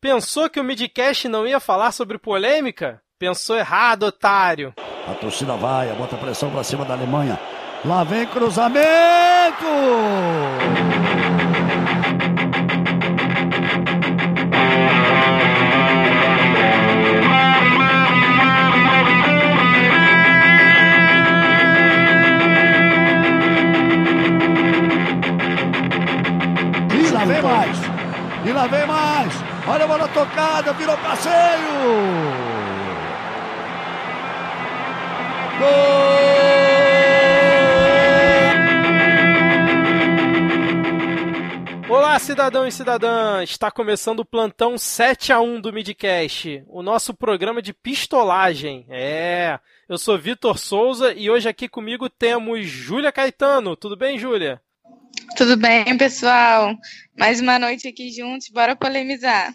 Pensou que o Midcast não ia falar sobre polêmica? Pensou errado, otário. A torcida vai, bota pressão pra cima da Alemanha. Lá vem cruzamento! Olha a bola tocada, virou passeio! Olá, cidadão e cidadã! Está começando o plantão 7 a 1 do Midcast, o nosso programa de pistolagem. É, eu sou Vitor Souza e hoje aqui comigo temos Júlia Caetano. Tudo bem, Júlia? Tudo bem, pessoal? Mais uma noite aqui juntos, bora polemizar.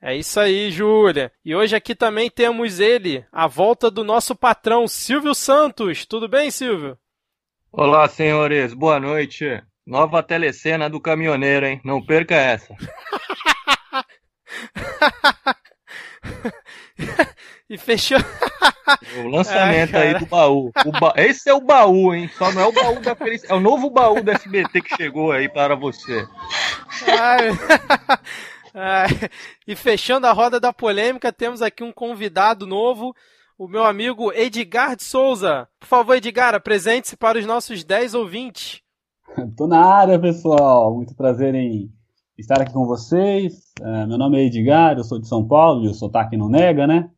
É isso aí, Júlia. E hoje aqui também temos ele, a volta do nosso patrão, Silvio Santos. Tudo bem, Silvio? Olá, senhores. Boa noite. Nova telecena do caminhoneiro, hein? Não perca essa. e fechou. o lançamento Ai, aí do baú. Ba... Esse é o baú, hein? Só não é o baú da felicidade. É o novo baú da SBT que chegou aí para você. Ai. Ai. E fechando a roda da polêmica, temos aqui um convidado novo, o meu amigo Edgar de Souza. Por favor, Edgar, apresente-se para os nossos 10 ouvintes. Tô na área, pessoal. Muito prazer em estar aqui com vocês. Uh, meu nome é Edgar, eu sou de São Paulo e o sotaque não nega, né?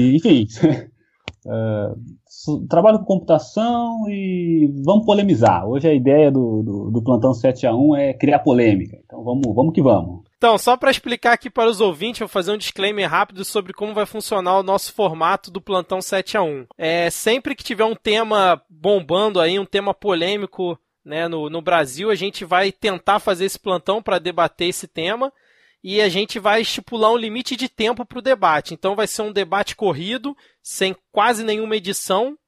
E, enfim, uh, trabalho com computação e vamos polemizar. Hoje a ideia do, do, do plantão 7 a 1 é criar polêmica. Então vamos, vamos que vamos. Então, só para explicar aqui para os ouvintes, vou fazer um disclaimer rápido sobre como vai funcionar o nosso formato do plantão 7 a 1. É, sempre que tiver um tema bombando aí, um tema polêmico né, no, no Brasil, a gente vai tentar fazer esse plantão para debater esse tema e a gente vai estipular um limite de tempo para o debate. Então vai ser um debate corrido, sem quase nenhuma edição.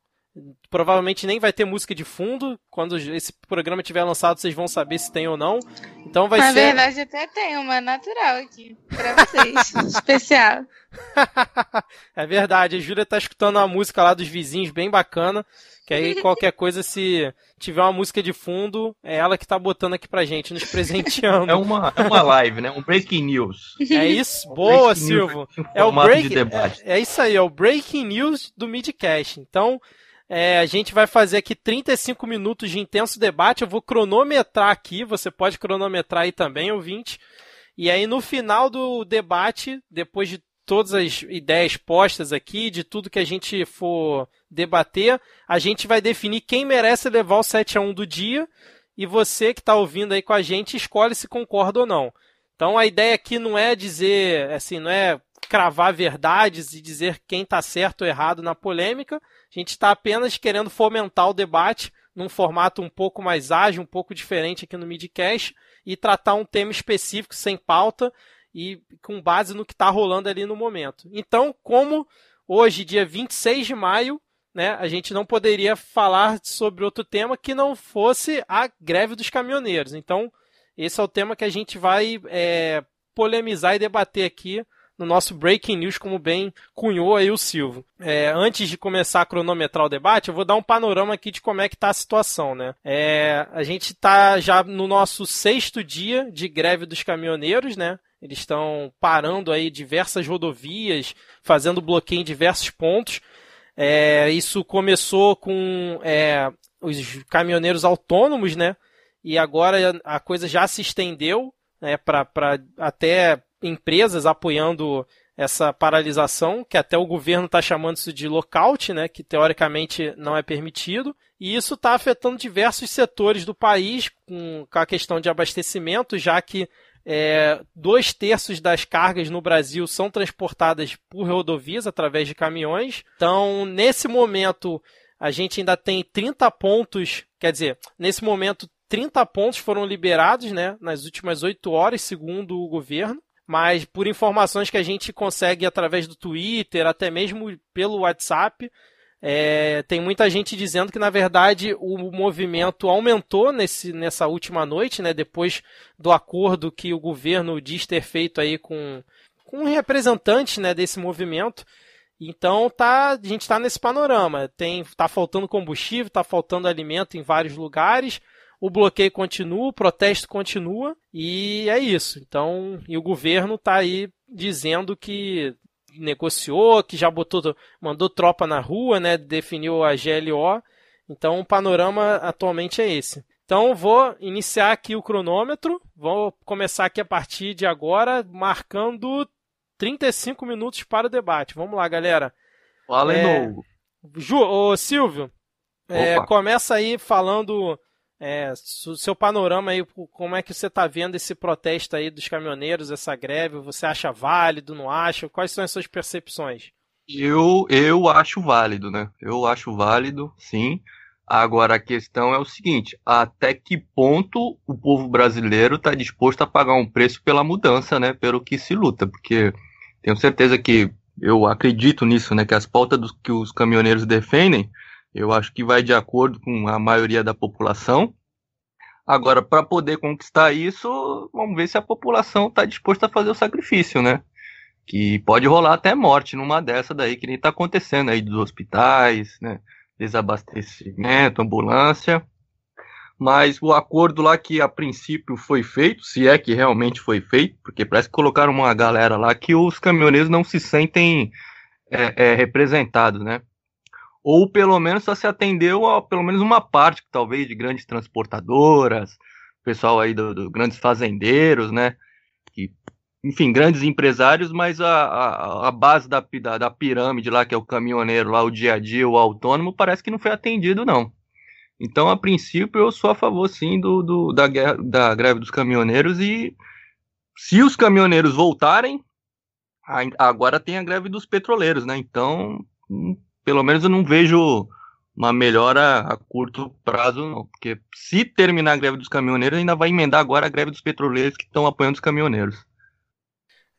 Provavelmente nem vai ter música de fundo. Quando esse programa estiver lançado, vocês vão saber se tem ou não. Então vai Na ser. Na verdade, até tem uma natural aqui para vocês, especial. é verdade. A Júlia tá escutando uma música lá dos vizinhos bem bacana. Que aí qualquer coisa, se tiver uma música de fundo, é ela que tá botando aqui pra gente, nos presenteando. É uma, é uma live, né? Um breaking news. É isso? Boa, Silvio. É o break, é, é, isso aí, é o breaking news do Midcast. Então, é, a gente vai fazer aqui 35 minutos de intenso debate. Eu vou cronometrar aqui, você pode cronometrar aí também, ouvinte. E aí, no final do debate, depois de todas as ideias postas aqui, de tudo que a gente for debater, a gente vai definir quem merece levar o 7 a 1 do dia e você que está ouvindo aí com a gente escolhe se concorda ou não. Então a ideia aqui não é dizer, assim, não é cravar verdades e dizer quem está certo ou errado na polêmica. A gente está apenas querendo fomentar o debate num formato um pouco mais ágil, um pouco diferente aqui no Midcast e tratar um tema específico sem pauta e com base no que está rolando ali no momento. Então, como hoje, dia 26 de maio, né, a gente não poderia falar sobre outro tema que não fosse a greve dos caminhoneiros. Então, esse é o tema que a gente vai é, polemizar e debater aqui no nosso Breaking News, como bem cunhou aí o Silvio. É, antes de começar a cronometrar o debate, eu vou dar um panorama aqui de como é que está a situação. Né? É, a gente está já no nosso sexto dia de greve dos caminhoneiros, né? Eles estão parando aí diversas rodovias, fazendo bloqueio em diversos pontos. É, isso começou com é, os caminhoneiros autônomos, né? E agora a coisa já se estendeu né, para até empresas apoiando essa paralisação, que até o governo está chamando isso de lockout, né, que teoricamente não é permitido. E isso está afetando diversos setores do país, com, com a questão de abastecimento, já que é, dois terços das cargas no Brasil são transportadas por rodovias através de caminhões. Então, nesse momento, a gente ainda tem 30 pontos, quer dizer, nesse momento, 30 pontos foram liberados né, nas últimas 8 horas, segundo o governo. Mas por informações que a gente consegue através do Twitter, até mesmo pelo WhatsApp, É, tem muita gente dizendo que, na verdade, o movimento aumentou nesse, nessa última noite, né, depois do acordo que o governo diz ter feito aí com, com um representante né, desse movimento. Então tá, a gente está nesse panorama. Tem, tá faltando combustível, está faltando alimento em vários lugares. O bloqueio continua, o protesto continua e é isso. Então, e o governo está aí dizendo que negociou, que já botou, mandou tropa na rua, né? Definiu a GLO. Então o panorama atualmente é esse. Então vou iniciar aqui o cronômetro. Vou começar aqui a partir de agora, marcando 35 minutos para o debate. Vamos lá, galera. Fala é... Ju, ô, Silvio, é, começa aí falando é, seu panorama aí, como é que você está vendo esse protesto aí dos caminhoneiros, essa greve? Você acha válido, não acha? Quais são as suas percepções? Eu, eu acho válido, né? Eu acho válido, sim. Agora a questão é o seguinte: até que ponto o povo brasileiro está disposto a pagar um preço pela mudança, né? Pelo que se luta? Porque tenho certeza que eu acredito nisso, né? Que as pautas dos, que os caminhoneiros defendem eu acho que vai de acordo com a maioria da população. Agora, para poder conquistar isso, vamos ver se a população está disposta a fazer o sacrifício, né? Que pode rolar até morte numa dessa daí, que nem está acontecendo aí dos hospitais, né? Desabastecimento, ambulância. Mas o acordo lá que a princípio foi feito, se é que realmente foi feito, porque parece que colocaram uma galera lá que os caminhoneiros não se sentem é, é, representados, né? Ou pelo menos só se atendeu a pelo menos uma parte, talvez, de grandes transportadoras, pessoal aí dos do grandes fazendeiros, né? Que, enfim, grandes empresários, mas a, a, a base da, da, da, pirâmide lá, que é o caminhoneiro lá, o dia a dia, o autônomo, parece que não foi atendido, não. Então, a princípio, eu sou a favor, sim, do, do da, guerra, da greve dos caminhoneiros e se os caminhoneiros voltarem, agora tem a greve dos petroleiros, né? Então, pelo menos eu não vejo uma melhora a curto prazo, não. Porque se terminar a greve dos caminhoneiros, ainda vai emendar agora a greve dos petroleiros que estão apoiando os caminhoneiros.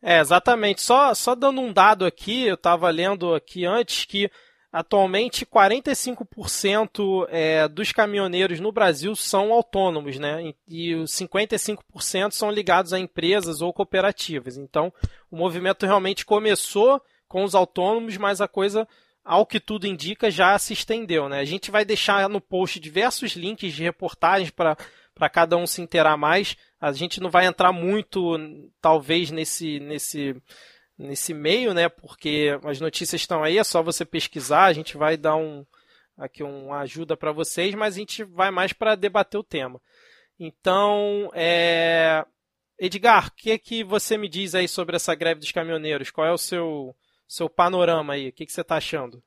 É, exatamente. Só, só dando um dado aqui, eu estava lendo aqui antes que atualmente 45% é, dos caminhoneiros no Brasil são autônomos, né? E os 55% são ligados a empresas ou cooperativas. Então, o movimento realmente começou com os autônomos, mas a coisa ao que tudo indica, já se estendeu. Né? A gente vai deixar no post diversos links de reportagens para cada um se inteirar mais. A gente não vai entrar muito, talvez, nesse, nesse, nesse meio, né? porque as notícias estão aí, é só você pesquisar, a gente vai dar um, aqui uma ajuda para vocês, mas a gente vai mais para debater o tema. Então, é... Edgar, o que, é que você me diz aí sobre essa greve dos caminhoneiros? Qual é o seu seu panorama aí. O que, que você está achando?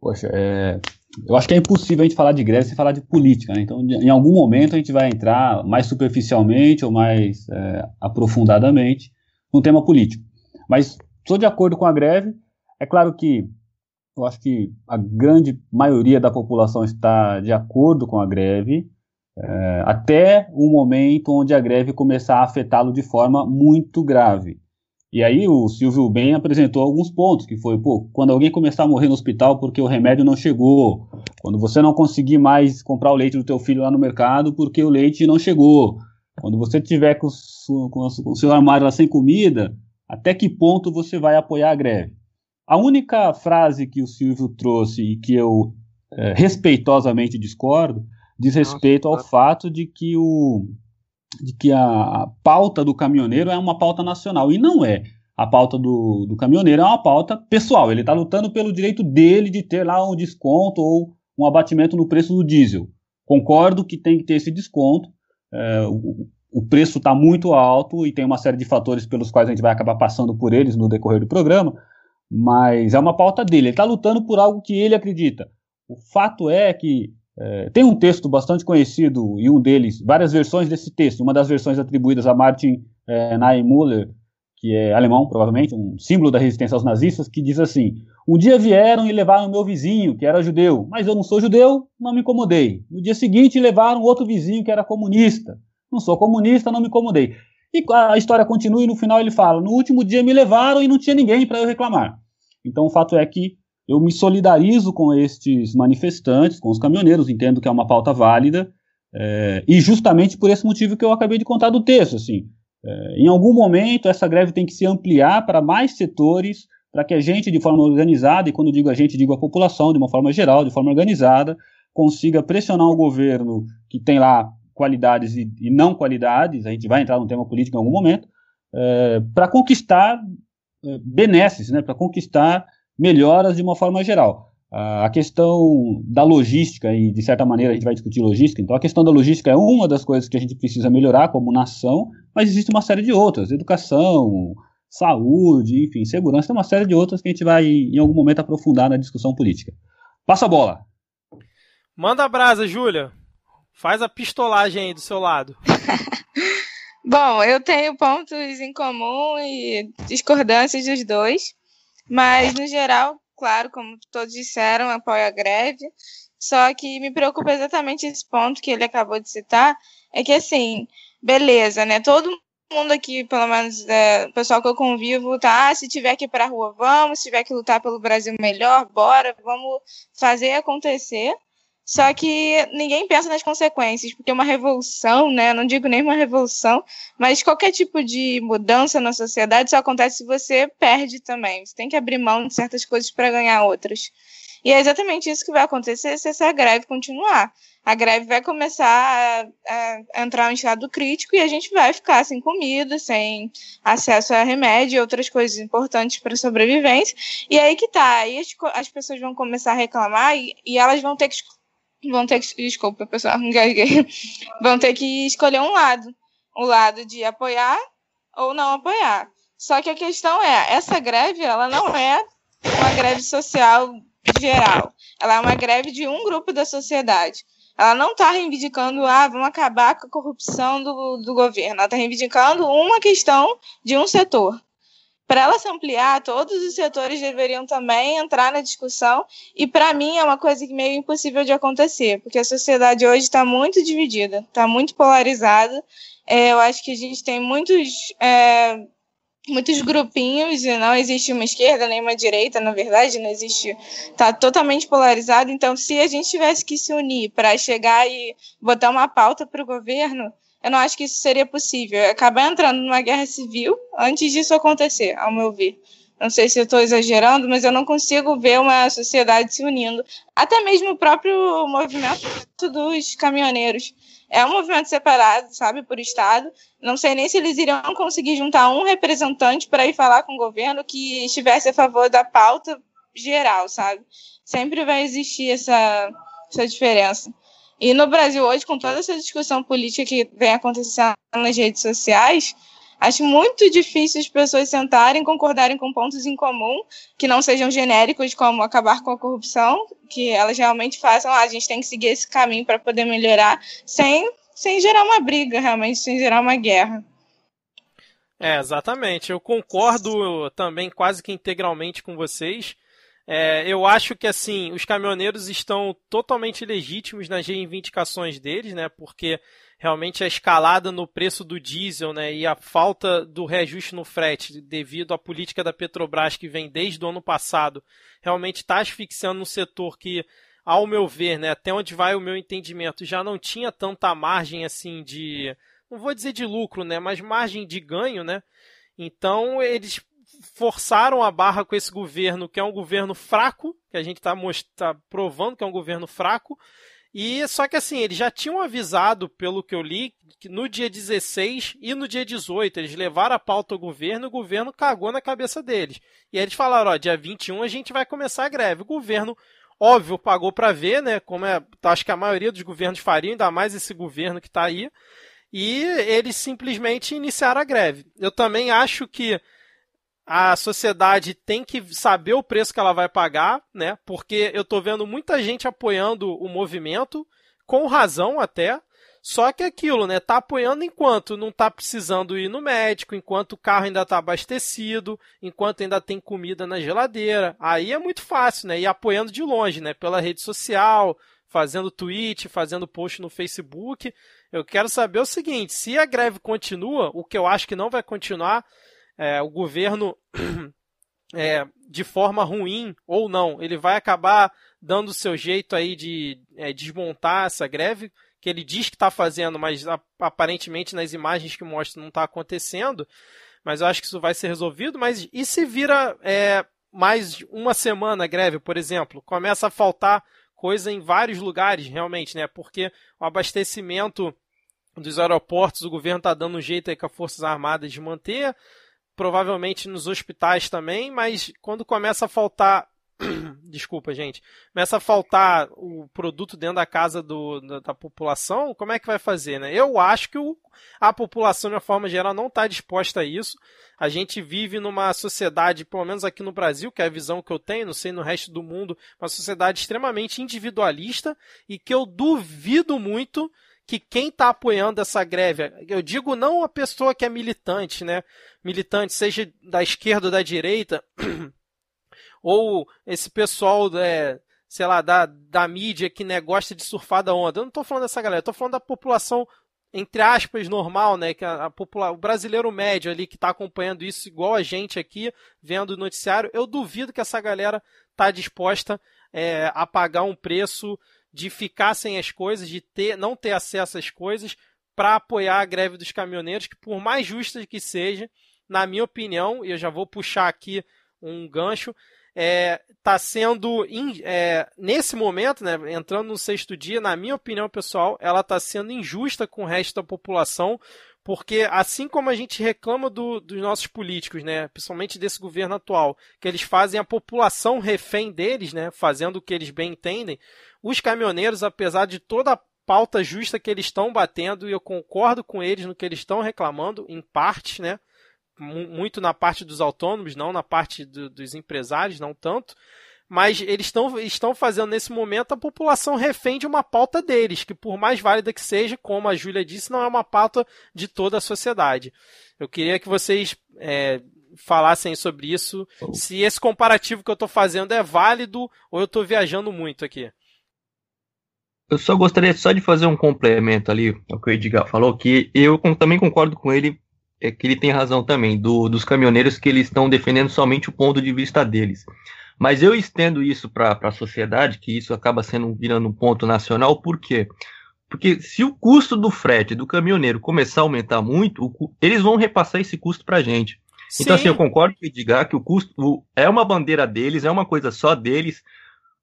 Poxa, é... eu acho que é impossível a gente falar de greve sem falar de política, né? Então, em algum momento a gente vai entrar mais superficialmente ou mais é, aprofundadamente no tema político. Mas estou de acordo com a greve. É claro que eu acho que a grande maioria da população está de acordo com a greve, é, até o momento onde a greve começar a afetá-lo de forma muito grave. E aí o Silvio bem apresentou alguns pontos, que foi, pô, quando alguém começar a morrer no hospital porque o remédio não chegou, quando você não conseguir mais comprar o leite do teu filho lá no mercado porque o leite não chegou, quando você tiver com, com, com o seu armário lá sem comida, até que ponto você vai apoiar a greve? A única frase que o Silvio trouxe e que eu é, respeitosamente discordo diz respeito ao fato de que o de que a, pauta do caminhoneiro é uma pauta nacional. E não é. A pauta do, do caminhoneiro é uma pauta pessoal. Ele está lutando pelo direito dele de ter lá um desconto ou um abatimento no preço do diesel. Concordo que tem que ter esse desconto. É, o, o preço está muito alto e tem uma série de fatores pelos quais a gente vai acabar passando por eles no decorrer do programa, mas é uma pauta dele. Ele está lutando por algo que ele acredita. O fato é que é, tem um texto bastante conhecido, e um deles, várias versões desse texto, uma das versões atribuídas a Martin é, Niemöller, que é alemão, provavelmente, um símbolo da resistência aos nazistas, que diz assim: Um dia vieram e levaram meu vizinho, que era judeu, mas eu não sou judeu, não me incomodei. No dia seguinte levaram outro vizinho que era comunista. Não sou comunista, não me incomodei. E a história continua e no final ele fala: No último dia me levaram e não tinha ninguém para eu reclamar. Então o fato é que eu me solidarizo com estes manifestantes, com os caminhoneiros, entendo que é uma pauta válida, é, e justamente por esse motivo que eu acabei de contar do texto, assim, é, em algum momento essa greve tem que se ampliar para mais setores, para que a gente, de forma organizada, e quando digo a gente, digo a população, de uma forma geral, de forma organizada, consiga pressionar o governo que tem lá qualidades e, e não qualidades, a gente vai entrar no tema político em algum momento, é, para conquistar benesses, né, para conquistar melhoras de uma forma geral. A questão da logística, e de certa maneira a gente vai discutir logística, então a questão da logística é uma das coisas que a gente precisa melhorar como nação, mas existe uma série de outras, educação, saúde, enfim, segurança, tem uma série de outras que a gente vai em algum momento aprofundar na discussão política. Passa a bola. Manda a brasa, Júlia. Faz a pistolagem aí do seu lado. Bom, eu tenho pontos em comum e discordâncias dos dois, mas no geral, claro, como todos disseram, apoio a greve. Só que me preocupa exatamente esse ponto que ele acabou de citar, é que assim, beleza, né? Todo mundo aqui, pelo menos é, o pessoal que eu convivo, tá, ah, se tiver que ir pra rua, vamos, se tiver que lutar pelo Brasil melhor, bora, vamos fazer acontecer. Só que ninguém pensa nas consequências, porque uma revolução, né? Não digo nem uma revolução, mas qualquer tipo de mudança na sociedade só acontece se você perde também. Você tem que abrir mão de certas coisas para ganhar outras. E é exatamente isso que vai acontecer se essa greve continuar. A greve vai começar a, a entrar em estado crítico e a gente vai ficar sem comida, sem acesso a remédio e outras coisas importantes para a sobrevivência. E aí que tá, aí as, as pessoas vão começar a reclamar e, e elas vão ter que vão ter que, desculpa, pessoal, engasguei, vão ter que escolher um lado, o lado de apoiar ou não apoiar. Só que a questão é, essa greve, ela não é uma greve social geral, ela é uma greve de um grupo da sociedade. Ela não está reivindicando, ah, vamos acabar com a corrupção do, do governo. Ela está reivindicando uma questão de um setor para ela se ampliar, todos os setores deveriam também entrar na discussão, e para mim é uma coisa que meio impossível de acontecer, porque a sociedade hoje está muito dividida, está muito polarizada. É, eu acho que a gente tem muitos. É, muitos grupinhos e não existe uma esquerda nem uma direita, na verdade, não existe, está totalmente polarizado. Então, se a gente tivesse que se unir para chegar e botar uma pauta para o governo, eu não acho que isso seria possível. Acabar entrando numa guerra civil antes disso acontecer, ao meu ver. Não sei se eu estou exagerando, mas eu não consigo ver uma sociedade se unindo. Até mesmo o próprio movimento dos caminhoneiros. É um movimento separado, sabe, por Estado. Não sei nem se eles iriam conseguir juntar um representante para ir falar com o governo que estivesse a favor da pauta geral, sabe? Sempre vai existir essa, essa diferença. E no Brasil hoje, com toda essa discussão política que vem acontecendo nas redes sociais, acho muito difícil as pessoas sentarem e concordarem com pontos em comum que não sejam genéricos, como acabar com a corrupção, que elas realmente façam, ah, a gente tem que seguir esse caminho para poder melhorar, sem, sem gerar uma briga, realmente, sem gerar uma guerra. É, exatamente. Eu concordo também quase que integralmente com vocês. É, eu acho que assim os caminhoneiros estão totalmente legítimos nas reivindicações deles, né? Porque realmente a escalada no preço do diesel, né, e a falta do reajuste no frete devido à política da Petrobras que vem desde o ano passado, realmente está asfixiando um setor que, ao meu ver, né, até onde vai o meu entendimento, já não tinha tanta margem assim de, não vou dizer de lucro, né, mas margem de ganho, né? Então eles forçaram a barra com esse governo, que é um governo fraco, que a gente está tá provando que é um governo fraco. E só que assim, eles já tinham avisado, pelo que eu li, que no dia 16 e no dia 18 eles levaram a pauta ao governo e o governo cagou na cabeça deles. E aí eles falaram, ó, dia 21 a gente vai começar a greve. O governo, óbvio, pagou para ver, né, como é, acho que a maioria dos governos fariam, ainda mais esse governo que está aí. E eles simplesmente iniciaram a greve. Eu também acho que a sociedade tem que saber o preço que ela vai pagar, né? Porque eu tô vendo muita gente apoiando o movimento, com razão até. Só que é aquilo, né? Tá apoiando enquanto não tá precisando ir no médico, enquanto o carro ainda tá abastecido, enquanto ainda tem comida na geladeira. Aí é muito fácil, né? E apoiando de longe, né? Pela rede social, fazendo tweet, fazendo post no Facebook. Eu quero saber o seguinte: se a greve continua, o que eu acho que não vai continuar, é, o governo é, de forma ruim ou não. Ele vai acabar dando o seu jeito aí de é, desmontar essa greve, que ele diz que está fazendo, mas aparentemente nas imagens que mostra não está acontecendo. Mas eu acho que isso vai ser resolvido. Mas e se vira é, mais uma semana greve, por exemplo? Começa a faltar coisa em vários lugares, realmente, né? Porque o abastecimento dos aeroportos, o governo está dando um jeito aí com as Forças Armadas de manter, provavelmente nos hospitais também, mas quando começa a faltar desculpa, gente, começa a faltar o produto dentro da casa do, da, da, população, como é que vai fazer, né? Eu acho que o, a população, de uma forma geral, não está disposta a isso. A gente vive numa sociedade, pelo menos aqui no Brasil, que é a visão que eu tenho, não sei no resto do mundo, uma sociedade extremamente individualista e que eu duvido muito que quem está apoiando essa greve, eu digo não a pessoa que é militante, né? Militante, seja da esquerda ou da direita, ou esse pessoal, é, sei lá, da, da mídia que né, gosta de surfar da onda. Eu não estou falando dessa galera, estou falando da população, entre aspas, normal, né? Que a, a popula o brasileiro médio ali que está acompanhando isso, igual a gente aqui, vendo o noticiário, eu duvido que essa galera está disposta é, a pagar um preço de ficar sem as coisas, de ter, não ter acesso às coisas, para apoiar a greve dos caminhoneiros, que por mais justa que seja, na minha opinião, e eu já vou puxar aqui um gancho, está é, tá sendo, in, é, nesse momento, né, entrando no sexto dia, na minha opinião pessoal, ela está sendo injusta com o resto da população, porque assim como a gente reclama do, dos nossos políticos, né, principalmente desse governo atual, que eles fazem a população refém deles, né, fazendo o que eles bem entendem, os caminhoneiros, apesar de toda a pauta justa que eles estão batendo, e eu concordo com eles no que eles estão reclamando, em parte, né, muito na parte dos autônomos, não na parte do, dos empresários, não tanto. Mas eles estão, estão fazendo nesse momento a população refém de uma pauta deles, que por mais válida que seja, como a Júlia disse, não é uma pauta de toda a sociedade. Eu queria que vocês é, falassem sobre isso, se esse comparativo que eu estou fazendo é válido ou eu estou viajando muito aqui. Eu só gostaria só de fazer um complemento ali ao que o Edgar falou, que eu também concordo com ele é que ele tem razão também, do, dos caminhoneiros que eles estão defendendo somente o ponto de vista deles. Mas eu estendo isso para a sociedade, que isso acaba sendo virando um ponto nacional, por quê? Porque se o custo do frete do caminhoneiro começar a aumentar muito, o, eles vão repassar esse custo para a gente. Sim. Então, assim, eu concordo com o Edgar que o custo o, é uma bandeira deles, é uma coisa só deles.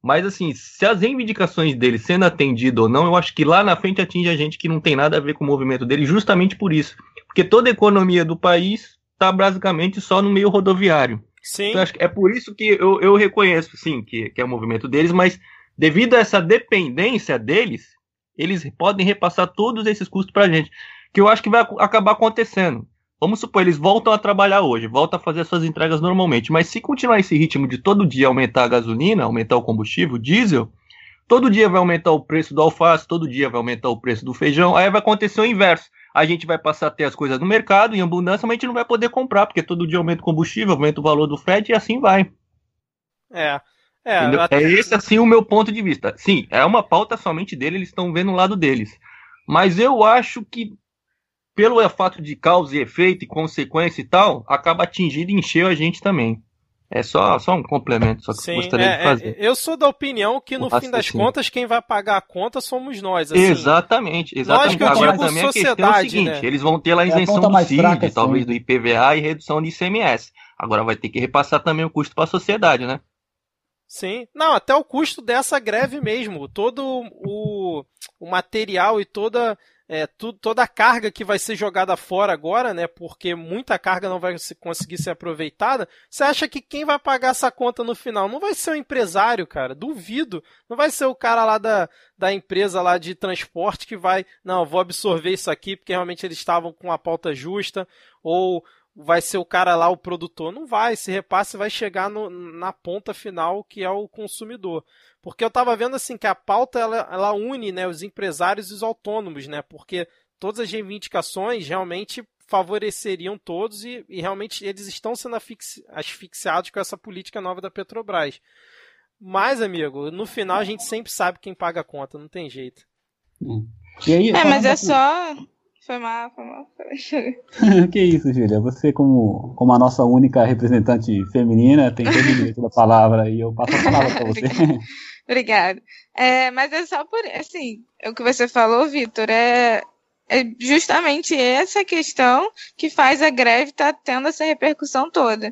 Mas, assim, se as reivindicações deles sendo atendidas ou não, eu acho que lá na frente atinge a gente que não tem nada a ver com o movimento dele, justamente por isso. Porque toda a economia do país está basicamente só no meio rodoviário. Sim. Então, é por isso que eu, eu reconheço, sim, que, que é o movimento deles, mas devido a essa dependência deles, eles podem repassar todos esses custos para a gente. Que eu acho que vai acabar acontecendo. Vamos supor, eles voltam a trabalhar hoje, voltam a fazer suas entregas normalmente, mas se continuar esse ritmo de todo dia aumentar a gasolina, aumentar o combustível, o diesel, todo dia vai aumentar o preço do alface, todo dia vai aumentar o preço do feijão, aí vai acontecer o inverso a gente vai passar a ter as coisas no mercado em abundância, mas a gente não vai poder comprar, porque todo dia aumenta o combustível, aumenta o valor do frete e assim vai. É. É, até... é esse assim o meu ponto de vista. Sim, é uma pauta somente dele, eles estão vendo o lado deles. Mas eu acho que, pelo fato de causa e efeito e consequência e tal, acaba atingindo e encheu a gente também. É só, só um complemento, só que Sim, eu gostaria é, de fazer. É, eu sou da opinião que, no fim das contas, quem vai pagar a conta somos nós. Assim. Exatamente, exatamente. Lógico, Agora também a questão é o seguinte, né? eles vão ter lá a isenção é a do CID, fraca, talvez do IPVA e redução de ICMS. Agora vai ter que repassar também o custo para a sociedade, né? Sim. Não, até o custo dessa greve mesmo. Todo o, o material e toda é, toda a carga que vai ser jogada fora agora, né? Porque muita carga não vai conseguir ser aproveitada. Você acha que quem vai pagar essa conta no final não vai ser o empresário, cara? Duvido. Não vai ser o cara lá da, da empresa lá de transporte que vai, não, vou absorver isso aqui porque realmente eles estavam com a pauta justa ou vai ser o cara lá, o produtor. Não vai, esse repasse vai chegar no, na ponta final, que é o consumidor. Porque eu estava vendo assim que a pauta ela, ela une né, os empresários e os autônomos, né? Porque todas as reivindicações realmente favoreceriam todos e, e realmente eles estão sendo asfixiados com essa política nova da Petrobras. Mas, amigo, no final a gente sempre sabe quem paga a conta, não tem jeito. Hum. Aí, é, mas é só Foi mal, foi mal. que isso, Júlia. Você, como, como a nossa única representante feminina, tem todo o direito da palavra e eu passo a palavra para você. Obrigada. É, mas é só por. Assim, o que você falou, Vitor, é, é justamente essa questão que faz a greve estar tá tendo essa repercussão toda.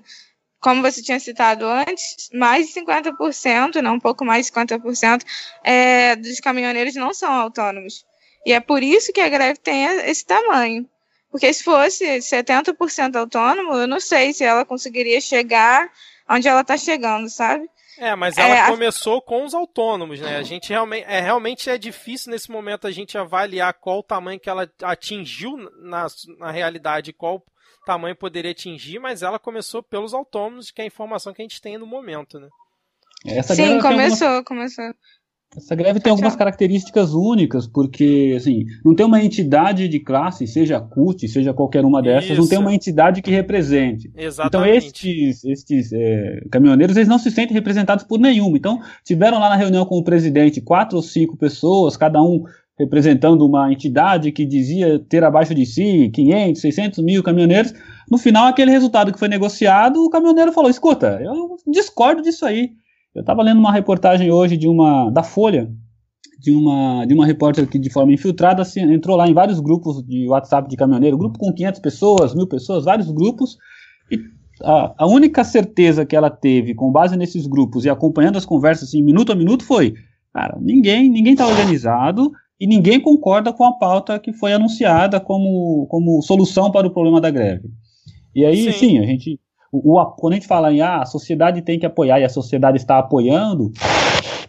Como você tinha citado antes, mais de 50%, não um pouco mais de 50%, é, dos caminhoneiros não são autônomos. E é por isso que a greve tem esse tamanho. Porque se fosse 70% autônomo, eu não sei se ela conseguiria chegar onde ela está chegando, sabe? É, mas ela é, começou a... com os autônomos, né? A gente realmente é, realmente é difícil nesse momento a gente avaliar qual o tamanho que ela atingiu na, na realidade, qual tamanho poderia atingir, mas ela começou pelos autônomos, que é a informação que a gente tem no momento, né? Essa Sim, começou, alguma... começou. Essa greve tem algumas características únicas, porque assim, não tem uma entidade de classe, seja a CUT, seja qualquer uma dessas, Isso. não tem uma entidade que represente. Então, Exatamente. Então estes, estes é, caminhoneiros, eles não se sentem representados por nenhuma. Então tiveram lá na reunião com o presidente quatro ou cinco pessoas, cada um representando uma entidade que dizia ter abaixo de si 500, 600 mil caminhoneiros. No final, aquele resultado que foi negociado, o caminhoneiro falou, escuta, eu discordo disso aí. Eu estava lendo uma reportagem hoje de uma da Folha, de uma de uma repórter que de forma infiltrada assim, entrou lá em vários grupos de WhatsApp de caminhoneiro, grupo com 500 pessoas, mil pessoas, vários grupos, e a, a única certeza que ela teve com base nesses grupos e acompanhando as conversas assim, minuto a minuto foi, cara, ninguém ninguém está organizado e ninguém concorda com a pauta que foi anunciada como, como solução para o problema da greve. E aí, sim, sim a gente o, o, quando a gente fala em ah, a sociedade tem que apoiar e a sociedade está apoiando,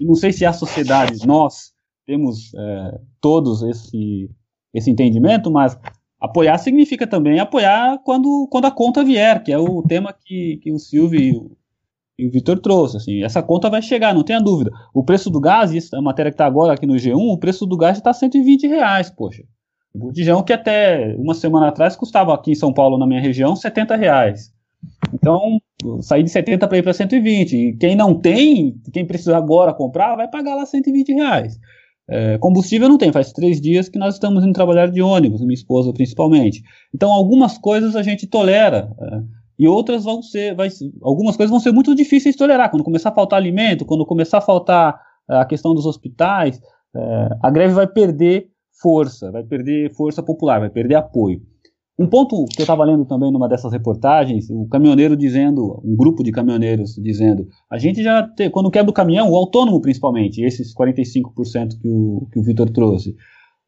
não sei se a sociedade, nós temos é, todos esse, esse entendimento, mas apoiar significa também apoiar quando, quando a conta vier, que é o tema que, que o Silvio e o, e o Vitor trouxe. Assim, essa conta vai chegar, não tenha dúvida. O preço do gás, isso é a matéria que está agora aqui no G1, o preço do gás está 120 reais, poxa. O botijão que até uma semana atrás custava aqui em São Paulo, na minha região, 70 reais. Então, sair de 70 para ir para 120. E quem não tem, quem precisa agora comprar, vai pagar lá 120 reais. É, combustível não tem, faz três dias que nós estamos indo trabalhar de ônibus, minha esposa principalmente. Então, algumas coisas a gente tolera. É, e outras vão ser, vai, algumas coisas vão ser muito difíceis de tolerar. Quando começar a faltar alimento, quando começar a faltar é, a questão dos hospitais, é, a greve vai perder força, vai perder força popular, vai perder apoio. Um ponto que eu estava lendo também numa dessas reportagens, o caminhoneiro dizendo, um grupo de caminhoneiros dizendo, a gente já, tem, quando quebra o caminhão, o autônomo principalmente, esses 45% que o, que o Vitor trouxe,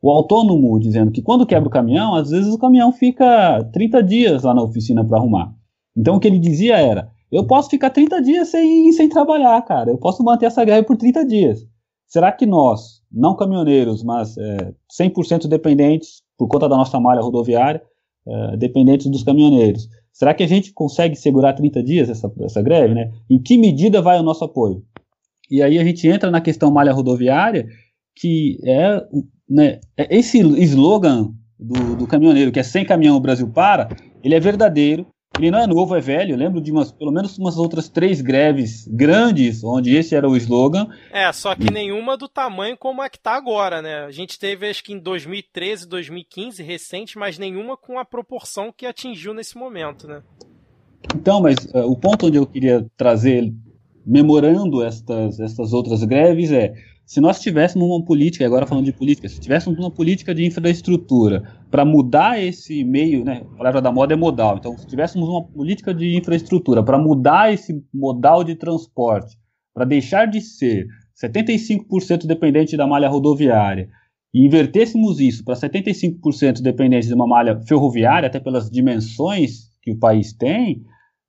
o autônomo dizendo que quando quebra o caminhão, às vezes o caminhão fica 30 dias lá na oficina para arrumar. Então o que ele dizia era, eu posso ficar 30 dias sem, sem trabalhar, cara, eu posso manter essa greve por 30 dias. Será que nós, não caminhoneiros, mas é, 100% dependentes por conta da nossa malha rodoviária, uh, dependentes dos caminhoneiros. Será que a gente consegue segurar 30 dias essa, essa greve? Né? Em que medida vai o nosso apoio? E aí a gente entra na questão malha rodoviária, que é, né, é esse slogan do, do caminhoneiro, que é sem caminhão o Brasil para, ele é verdadeiro, ele não é novo, é velho. Eu lembro de umas, pelo menos umas outras três greves grandes, onde esse era o slogan. É, só que nenhuma do tamanho como a que está agora, né? A gente teve, acho que em 2013, 2015, recente, mas nenhuma com a proporção que atingiu nesse momento, né? Então, mas uh, o ponto onde eu queria trazer, memorando estas, estas outras greves, é se nós tivéssemos uma política, agora falando de política, se tivéssemos uma política de infraestrutura para mudar esse meio, né, a palavra da moda é modal, então se tivéssemos uma política de infraestrutura para mudar esse modal de transporte, para deixar de ser 75% dependente da malha rodoviária e invertêssemos isso para 75% dependente de uma malha ferroviária, até pelas dimensões que o país tem,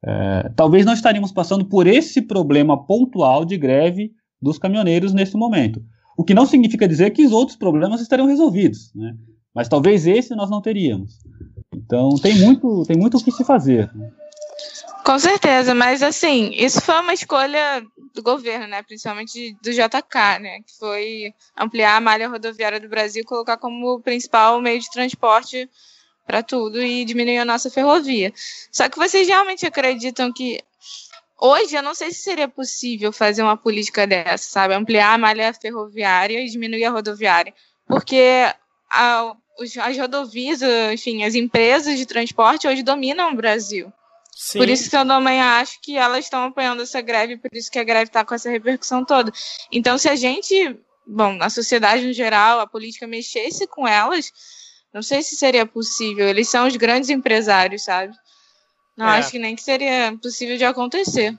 é, talvez não estaríamos passando por esse problema pontual de greve dos caminhoneiros nesse momento. O que não significa dizer que os outros problemas estariam resolvidos, né? mas talvez esse nós não teríamos. Então tem muito, tem muito o que se fazer. Né? Com certeza, mas assim, isso foi uma escolha do governo, né? Principalmente do JK, né? Que foi ampliar a malha rodoviária do Brasil colocar como principal meio de transporte para tudo e diminuir a nossa ferrovia. Só que vocês realmente acreditam que Hoje, eu não sei se seria possível fazer uma política dessa, sabe? Ampliar a malha ferroviária e diminuir a rodoviária. Porque a, as rodovias, enfim, as empresas de transporte hoje dominam o Brasil. Sim. Por isso que eu também acho que elas estão apoiando essa greve, por isso que a greve está com essa repercussão toda. Então, se a gente, bom, a sociedade no geral, a política mexesse com elas, não sei se seria possível. Eles são os grandes empresários, sabe? Não é. acho que nem que seria possível de acontecer.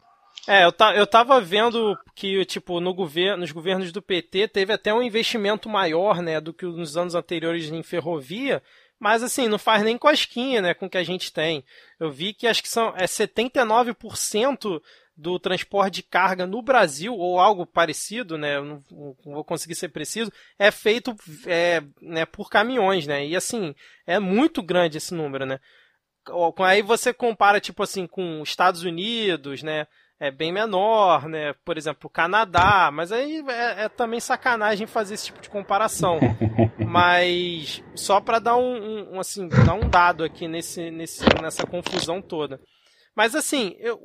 É, eu, tá, eu tava vendo que, tipo, no governo, nos governos do PT teve até um investimento maior, né, do que nos anos anteriores em ferrovia, mas assim, não faz nem cosquinha, né, com o que a gente tem. Eu vi que acho que são é 79% do transporte de carga no Brasil, ou algo parecido, né, não, não vou conseguir ser preciso, é feito é, né, por caminhões, né, e assim, é muito grande esse número, né. Aí você compara, tipo assim, com Estados Unidos, né, é bem menor, né? Por exemplo, o Canadá, mas aí é, é, também sacanagem fazer esse tipo de comparação. mas só para dar um, um, assim, dar um dado aqui nesse, nesse, nessa confusão toda. Mas assim, eu,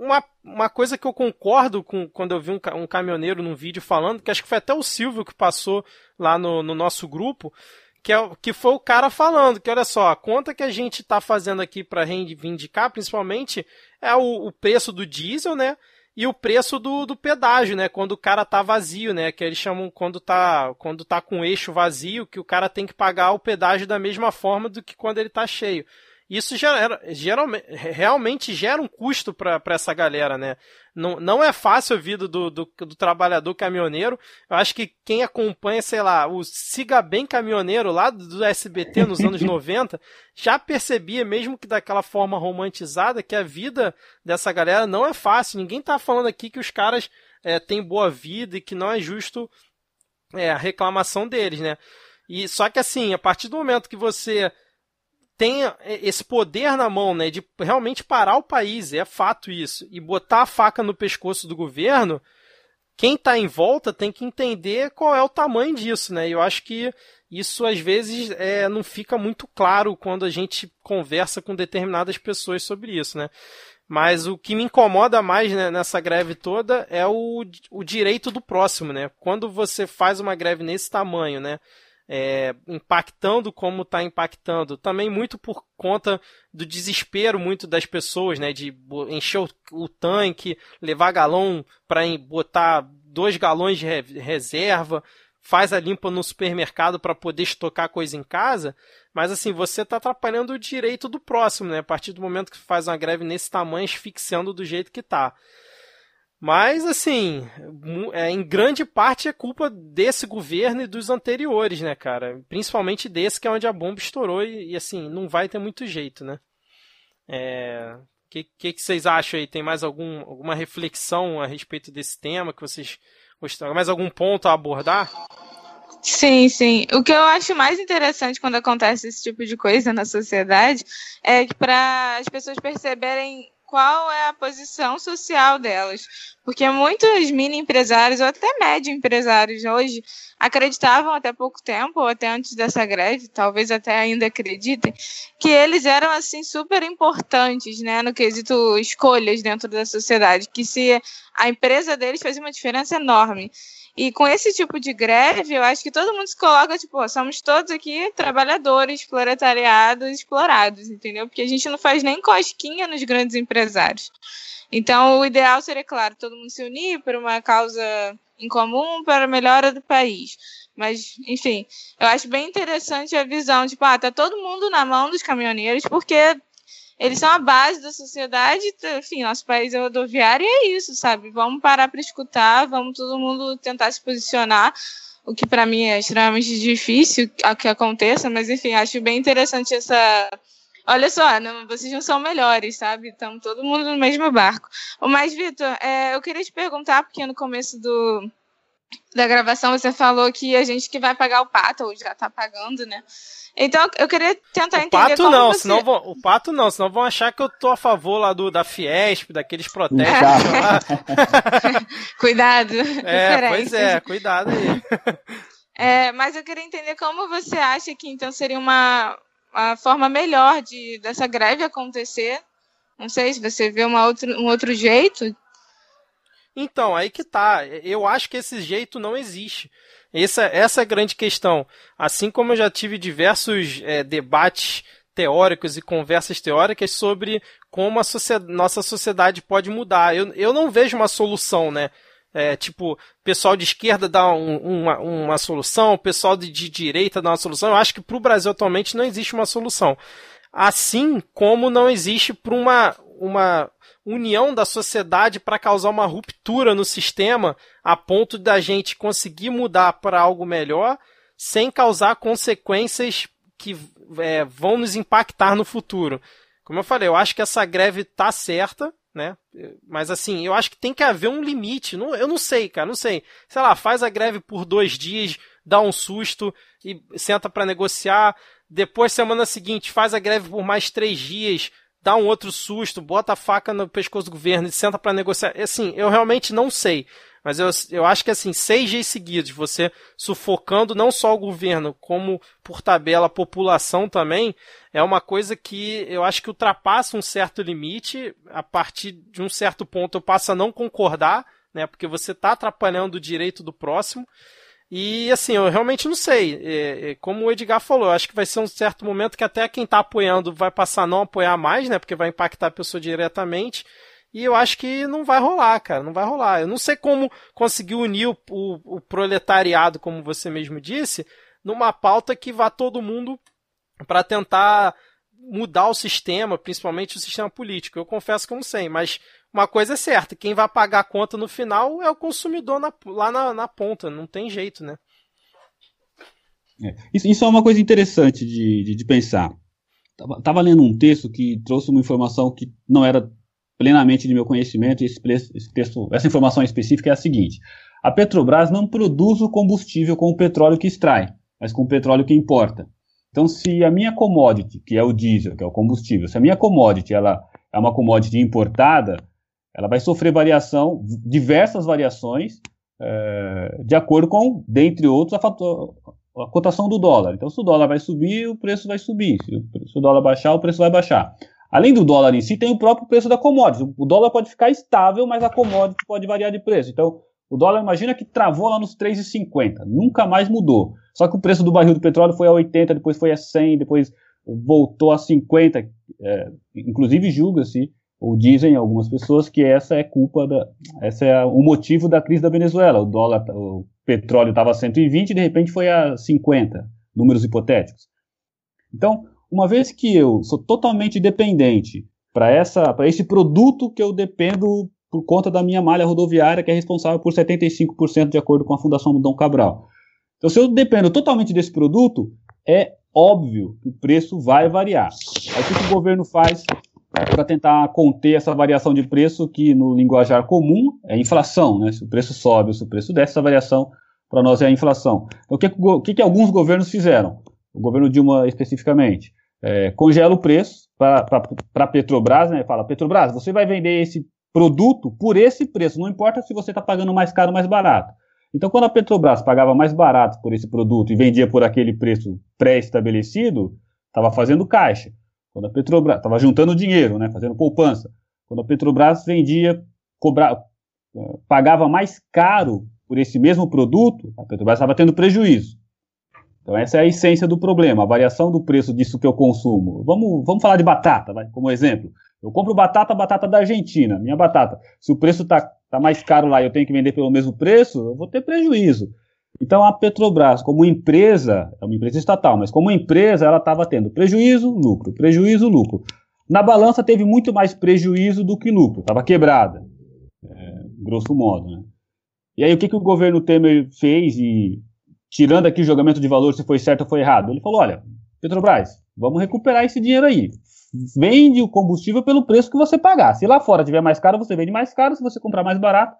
uma, uma coisa que eu concordo com quando eu vi um, um caminhoneiro num vídeo falando, que acho que foi até o Silvio que passou lá no, no nosso grupo, que, é, que foi o cara falando que, olha só, a conta que a gente está fazendo aqui para reivindicar, principalmente, é o, o, preço do diesel, né? E o preço do, do pedágio, né? Quando o cara tá vazio, né? Que eles chamam quando tá, quando tá com eixo vazio, que o cara tem que pagar o pedágio da mesma forma do que quando ele tá cheio. Isso gera, geralmente, realmente gera um custo para essa galera, né? Não, não é fácil a vida do, do, do, trabalhador caminhoneiro. Eu acho que quem acompanha, sei lá, o Siga Bem Caminhoneiro lá do SBT nos anos 90 já percebia, mesmo que daquela forma romantizada, que a vida dessa galera não é fácil. Ninguém tá falando aqui que os caras é, têm boa vida e que não é justo é, a reclamação deles, né? E só que assim, a partir do momento que você tem esse poder na mão, né, de realmente parar o país, é fato isso, e botar a faca no pescoço do governo, quem está em volta tem que entender qual é o tamanho disso, né? Eu acho que isso às vezes é, não fica muito claro quando a gente conversa com determinadas pessoas sobre isso, né? Mas o que me incomoda mais né, nessa greve toda é o, o direito do próximo, né? Quando você faz uma greve nesse tamanho, né? É, impactando como está impactando. Também muito por conta do desespero muito das pessoas, né? De encher o, tanque, levar galão para botar dois galões de reserva, faz a limpa no supermercado para poder estocar coisa em casa. Mas assim, você está atrapalhando o direito do próximo, né? A partir do momento que faz uma greve nesse tamanho, asfixiando do jeito que está. Mas, assim, é, em grande parte é culpa desse governo e dos anteriores, né, cara? Principalmente desse, que é onde a bomba estourou e, assim, não vai ter muito jeito, né? É... O que, que, que, vocês acham aí? Tem mais algum, alguma reflexão a respeito desse tema que vocês gostaram? Mais algum ponto a abordar? Sim, sim. O que eu acho mais interessante quando acontece esse tipo de coisa na sociedade é que para as pessoas perceberem qual é a posição social delas. Porque muitos mini empresários, ou até médio empresários hoje, acreditavam até pouco tempo, ou até antes dessa greve, talvez até ainda acreditem, que eles eram assim super importantes, né, no quesito escolhas dentro da sociedade, que se a empresa deles fazia uma diferença enorme. E com esse tipo de greve, eu acho que todo mundo se coloca, tipo, somos todos aqui trabalhadores, proletariados, explorados, entendeu? Porque a gente não faz nem cosquinha nos grandes empresários. Então, o ideal seria, claro, todo mundo se unir por uma causa em comum para a melhora do país. Mas, enfim, eu acho bem interessante a visão, tipo, ah, tá todo mundo na mão dos caminhoneiros, porque eles são a base da sociedade, enfim, nosso país é rodoviário e é isso, sabe? Vamos parar para escutar, vamos todo mundo tentar se posicionar, o que para mim é extremamente difícil que aconteça, mas enfim, acho bem interessante essa. Olha só, não, vocês não são melhores, sabe? Estamos todo mundo no mesmo barco. Mas, Vitor, é, eu queria te perguntar, porque no começo do, da gravação você falou que a gente que vai pagar o pato, ou já está pagando, né? Então eu queria tentar o entender pato não, você... senão vão, o pato não, senão vão achar que eu tô a favor lá do da Fiesp, daqueles protestos lá. cuidado. É, pois é, cuidado aí. É, mas eu queria entender como você acha que então seria uma, uma forma melhor de dessa greve acontecer. Não sei se você vê uma outro, um outro jeito Então, aí que tá. Eu acho que esse jeito não existe. Essa, essa é a grande questão. Assim como eu já tive diversos é, debates teóricos e conversas teóricas sobre como a sociedade, nossa sociedade pode mudar. Eu, eu não vejo uma solução, né? É, tipo, pessoal de esquerda dá um, uma, uma solução, pessoal de, de, direita dá uma solução. Eu acho que para o Brasil atualmente não existe uma solução. Assim como não existe para uma, uma união da sociedade para causar uma ruptura no sistema a ponto da gente conseguir mudar para algo melhor sem causar consequências que é, vão nos impactar no futuro. Como eu falei, eu acho que essa greve tá certa, né? Mas assim, eu acho que tem que haver um limite. Não, eu não sei, cara, não sei. Sei lá, faz a greve por dois dias, dá um susto e senta para negociar. Depois, semana seguinte, faz a greve por mais três dias, dá um outro susto, bota a faca no pescoço do governo e senta para negociar. Assim, eu realmente não sei. Mas eu, eu acho que assim, seis dias seguidos, você sufocando não só o governo, como por tabela a população também, é uma coisa que eu acho que ultrapassa um certo limite. A partir de um certo ponto eu passo a não concordar, né? Porque você está atrapalhando o direito do próximo. E assim, eu realmente não sei. É, é, como o Edgar falou, acho que vai ser um certo momento que até quem está apoiando vai passar a não apoiar mais, né? Porque vai impactar a pessoa diretamente. E eu acho que não vai rolar, cara, não vai rolar. Eu não sei como conseguir unir o, o, o proletariado, como você mesmo disse, numa pauta que vá todo mundo para tentar mudar o sistema, principalmente o sistema político. Eu confesso que eu não sei, mas uma coisa é certa, quem vai pagar a conta no final é o consumidor na, lá na, na, ponta, não tem jeito, né? É, isso, isso, é uma coisa interessante de, de, de pensar. Tava, tava, lendo um texto que trouxe uma informação que não era plenamente de meu conhecimento, e esse, esse texto, essa informação específica é a seguinte: a Petrobras não produz o combustível com o petróleo que extrai, mas com o petróleo que importa. Então, se a minha commodity, que é o diesel, que é o combustível, se a minha commodity ela é uma commodity importada, ela vai sofrer variação, diversas variações, é, de acordo com, dentre outros, a, fator, a, cotação do dólar. Então, se o dólar vai subir, o preço vai subir. Se o, se o dólar baixar, o preço vai baixar. Além do dólar em si, tem o próprio preço da commodity. O dólar pode ficar estável, mas a commodity pode variar de preço. Então, o dólar, imagina que travou lá nos 3,50. Nunca mais mudou. Só que o preço do barril do petróleo foi a 80, depois foi a 100, depois voltou a 50. É, inclusive, julga-se ou dizem algumas pessoas que essa é culpa da, essa é o motivo da crise da Venezuela. O dólar, o petróleo estava a 120 e de repente foi a 50, números hipotéticos. Então, uma vez que eu sou totalmente dependente para essa para esse produto que eu dependo por conta da minha malha rodoviária que é responsável por 75% de acordo com a Fundação Dom Cabral. Então, se eu dependo totalmente desse produto, é óbvio que o preço vai variar. Aí o que o governo faz? Para tentar conter essa variação de preço que no linguajar comum é inflação, né? Se o preço sobe ou se o preço desce, essa variação para nós é a inflação. Então, o que, o que, alguns governos fizeram? O governo Dilma especificamente é, congela o preço para a Petrobras, né? Fala, Petrobras, você vai vender esse produto por esse preço, não importa se você está pagando mais caro ou mais barato. Então, quando a Petrobras pagava mais barato por esse produto e vendia por aquele preço pré-estabelecido, estava fazendo caixa. Quando a Petrobras estava juntando dinheiro, né, fazendo poupança. Quando a Petrobras vendia, cobrava, eh, pagava mais caro por esse mesmo produto, a Petrobras estava tendo prejuízo. Então essa é a essência do problema, a variação do preço disso que eu consumo. Vamos, vamos falar de batata, vai, como exemplo. Eu compro batata, batata da Argentina, minha batata. Se o preço está tá mais caro lá e eu tenho que vender pelo mesmo preço, eu vou ter prejuízo. Então a Petrobras, como empresa, é uma empresa estatal, mas como empresa ela estava tendo prejuízo, lucro, prejuízo, lucro. Na balança teve muito mais prejuízo do que lucro, estava quebrada, é, grosso modo. Né? E aí o que, que o governo Temer fez e tirando aqui o julgamento de valor se foi certo ou foi errado? Ele falou, olha, Petrobras, vamos recuperar esse dinheiro aí. Vende o combustível pelo preço que você pagar. Se lá fora tiver mais caro, você vende mais caro. Se você comprar mais barato,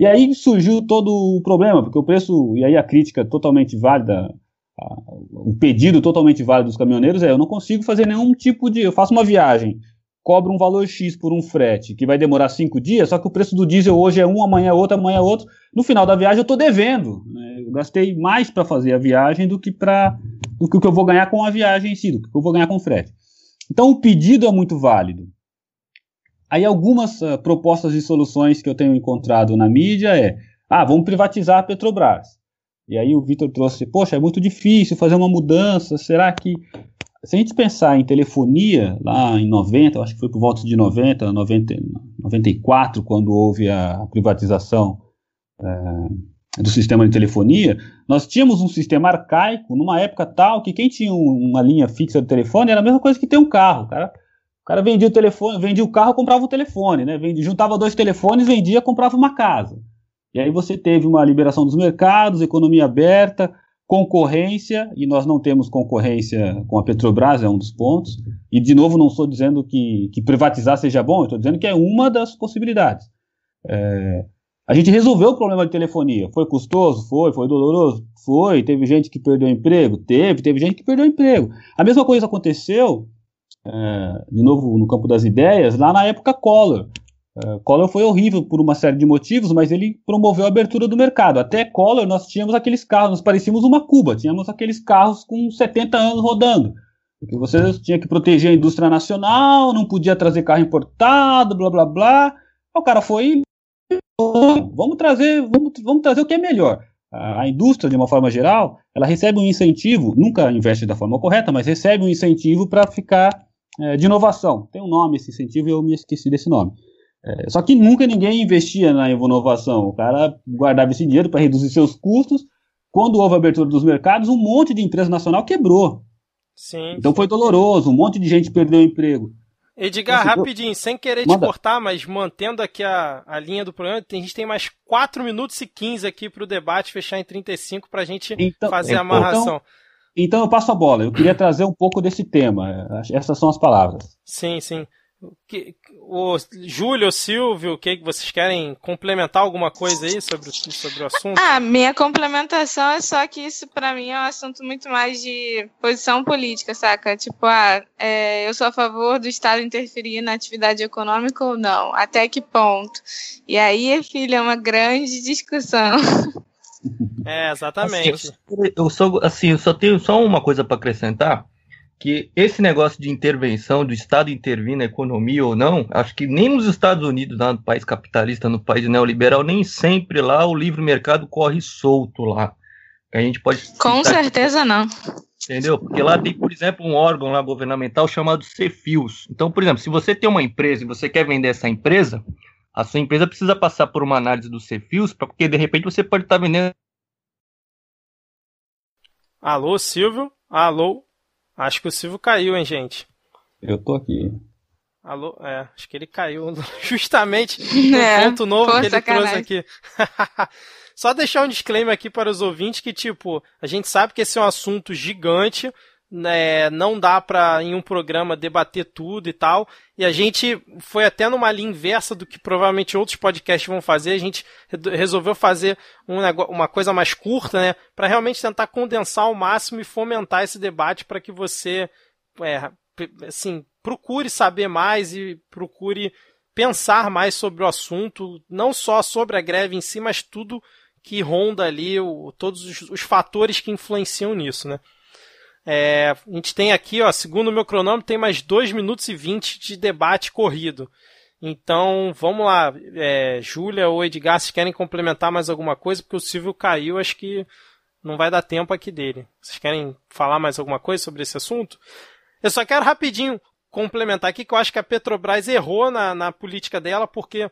e aí surgiu todo o problema, porque o preço, e aí a crítica totalmente válida, o pedido totalmente válido dos caminhoneiros é: eu não consigo fazer nenhum tipo de. Eu faço uma viagem, cobro um valor X por um frete que vai demorar cinco dias, só que o preço do diesel hoje é um, amanhã é outro, amanhã é outro. No final da viagem eu estou devendo. Né? Eu gastei mais para fazer a viagem do que para do que o que eu vou ganhar com a viagem em si, do que eu vou ganhar com o frete. Então o pedido é muito válido. Aí algumas uh, propostas de soluções que eu tenho encontrado na mídia é, ah, vamos privatizar a Petrobras. E aí o Vitor trouxe, poxa, é muito difícil fazer uma mudança, será que... Se a gente pensar em telefonia, lá em 90, acho que foi por volta de 90, 90 94, quando houve a privatização é, do sistema de telefonia, nós tínhamos um sistema arcaico, numa época tal, que quem tinha uma linha fixa de telefone era a mesma coisa que ter um carro, cara o cara vendia o telefone, vendia o carro, comprava o telefone, né? Vendia, juntava dois telefones, vendia, comprava uma casa. E aí você teve uma liberação dos mercados, economia aberta, concorrência, e nós não temos concorrência com a Petrobras, é um dos pontos. E, de novo, não estou dizendo que, que privatizar seja bom, estou dizendo que é uma das possibilidades. É, a gente resolveu o problema de telefonia. Foi custoso? Foi. Foi doloroso? Foi. Teve gente que perdeu emprego? Teve. Teve gente que perdeu emprego. A mesma coisa aconteceu é, de novo no campo das ideias, lá na época Collor. É, Collor foi horrível por uma série de motivos, mas ele promoveu a abertura do mercado. Até Collor nós tínhamos aqueles carros, nós parecíamos uma Cuba, tínhamos aqueles carros com 70 anos rodando. Porque você tinha que proteger a indústria nacional, não podia trazer carro importado, blá blá blá. O cara foi. Vamos trazer, vamos, vamos trazer o que é melhor. A, a indústria, de uma forma geral, ela recebe um incentivo, nunca investe da forma correta, mas recebe um incentivo para ficar é, de inovação. Tem um nome esse incentivo e eu me esqueci desse nome. É, só que nunca ninguém investia na inovação. O cara guardava esse dinheiro para reduzir seus custos. Quando houve a abertura dos mercados, um monte de empresa nacional quebrou. Sim. Então foi doloroso, um monte de gente perdeu o emprego. Edgar, então, rapidinho, sem querer Manda. te cortar, mas mantendo aqui a, a linha do programa, a gente tem mais 4 minutos e 15 aqui para o debate fechar em 35 para a gente então, fazer a então, amarração. Então, então eu passo a bola. Eu queria trazer um pouco desse tema. Essas são as palavras. Sim, sim. O, Júlio, o Silvio, o que, que vocês querem complementar alguma coisa aí sobre, sobre o assunto? Ah, minha complementação é só que isso para mim é um assunto muito mais de posição política, saca? Tipo, ah, é, eu sou a favor do Estado interferir na atividade econômica ou não? Até que ponto? E aí, filha, é uma grande discussão. É, exatamente. Assim, eu, eu, só, assim, eu só tenho só uma coisa para acrescentar, que esse negócio de intervenção, do Estado intervir na economia ou não, acho que nem nos Estados Unidos, lá no país capitalista, no país neoliberal, nem sempre lá o livre mercado corre solto lá. A gente pode. Com certeza não. Entendeu? Porque lá tem, por exemplo, um órgão lá governamental chamado Cefios. Então, por exemplo, se você tem uma empresa e você quer vender essa empresa, a sua empresa precisa passar por uma análise do Cefios, porque de repente você pode estar vendendo. Alô, Silvio? Alô? Acho que o Silvio caiu, hein, gente? Eu tô aqui. Alô? É, acho que ele caiu justamente no é, ponto novo que ele sacanagem. trouxe aqui. Só deixar um disclaimer aqui para os ouvintes que, tipo, a gente sabe que esse é um assunto gigante, né, não dá para em um programa debater tudo e tal. E a gente foi até numa linha inversa do que provavelmente outros podcasts vão fazer. A gente resolveu fazer um, uma coisa mais curta, né, para realmente tentar condensar ao máximo e fomentar esse debate para que você, é, assim, procure saber mais e procure pensar mais sobre o assunto, não só sobre a greve em si, mas tudo que ronda ali, o, todos os, os fatores que influenciam nisso, né? É, a gente tem aqui, ó, segundo o meu cronômetro, tem mais 2 minutos e 20 de debate corrido. Então, vamos lá. É, Júlia ou Edgar, se querem complementar mais alguma coisa, porque o Silvio caiu, acho que não vai dar tempo aqui dele. Vocês querem falar mais alguma coisa sobre esse assunto? Eu só quero rapidinho complementar aqui que eu acho que a Petrobras errou na, na política dela, porque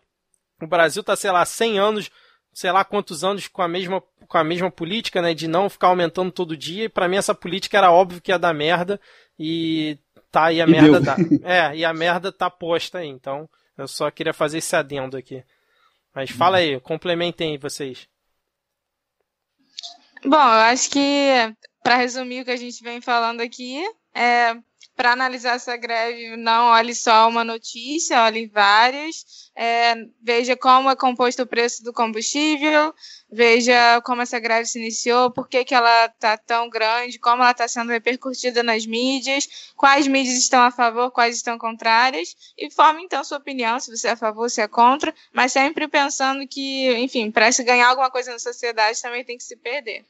o Brasil está, sei lá, 100 anos sei lá quantos anos com a mesma, com a mesma política, né? De não ficar aumentando todo dia. E pra mim essa política era óbvio que ia dar merda. E tá aí a e merda tá. É, e a merda tá posta aí. Então, eu só queria fazer esse adendo aqui. Mas fala aí, complementem aí vocês. Bom, eu acho que para resumir o que a gente vem falando aqui, é, para analisar essa greve, não olhe só uma notícia, olhe várias. É, veja como é composto o preço do combustível, veja como essa greve se iniciou, por que, que ela está tão grande, como ela está sendo repercutida nas mídias, quais mídias estão a favor, quais estão contrárias, e forme então sua opinião, se você é a favor, se é contra, mas sempre pensando que, enfim, para se ganhar alguma coisa na sociedade também tem que se perder.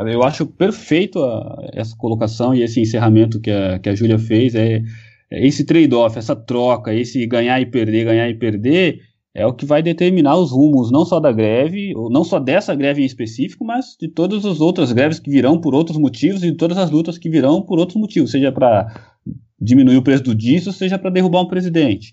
Eu acho perfeito a, essa colocação e esse encerramento que a, que a Júlia fez. É, esse trade-off, essa troca, esse ganhar e perder, ganhar e perder, é o que vai determinar os rumos não só da greve, não só dessa greve em específico, mas de todas as outras greves que virão por outros motivos e de todas as lutas que virão por outros motivos, seja para diminuir o preço do diesel, seja para derrubar um presidente.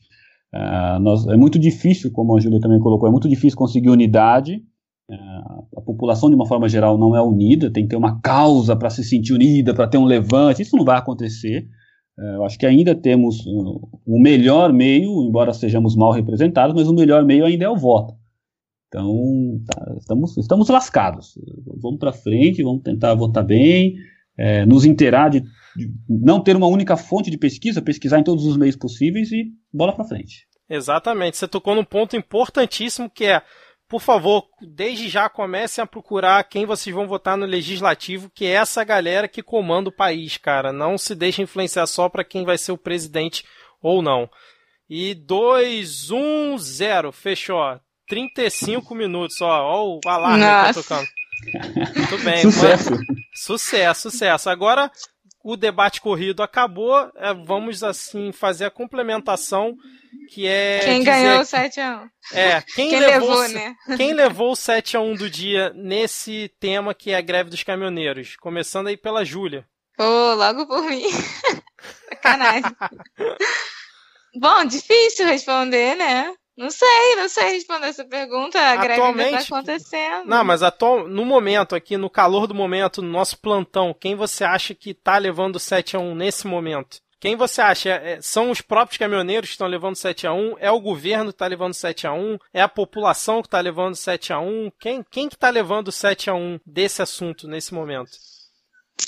Uh, nós, é muito difícil, como a Júlia também colocou, é muito difícil conseguir unidade. Uh, a população, de uma forma geral, não é unida, tem que ter uma causa para se sentir unida, para ter um levante. Isso não vai acontecer. É, eu acho que ainda temos uh, o melhor meio, embora sejamos mal representados, mas o melhor meio ainda é o voto. Então, tá, estamos, estamos lascados. Vamos para frente, vamos tentar votar bem, é, nos inteirar de, de, não ter uma única fonte de pesquisa, pesquisar em todos os meios possíveis e bola para frente. Exatamente. Você tocou num ponto importantíssimo que é por favor, desde já comecem a procurar quem vocês vão votar no legislativo, que é essa galera que comanda o país, cara. Não se deixe influenciar só para quem vai ser o presidente ou não. E 2, 1, 0, fechou. 35 minutos, ó, ó o alarme Nossa. que tá tocando. Muito bem. Sucesso. Mano. Sucesso, sucesso. Agora o debate corrido acabou, é, vamos assim fazer a complementação que é. Quem ganhou o 7x1. É, quem, quem levou, levou, né? Quem levou o 7x1 do dia nesse tema que é a greve dos caminhoneiros? Começando aí pela Júlia. Pô, logo por mim. Sacanagem. Bom, difícil responder, né? Não sei, não sei responder essa pergunta. A greve ainda tá acontecendo. Não, mas atual, no momento aqui, no calor do momento, no nosso plantão, quem você acha que tá levando 7 a 1 nesse momento? Quem você acha? É, é, são os próprios caminhoneiros que estão levando 7 a 1 É o governo que está levando 7 a 1 É a população que está levando 7 a 1 Quem, quem que está levando 7 a 1 desse assunto nesse momento?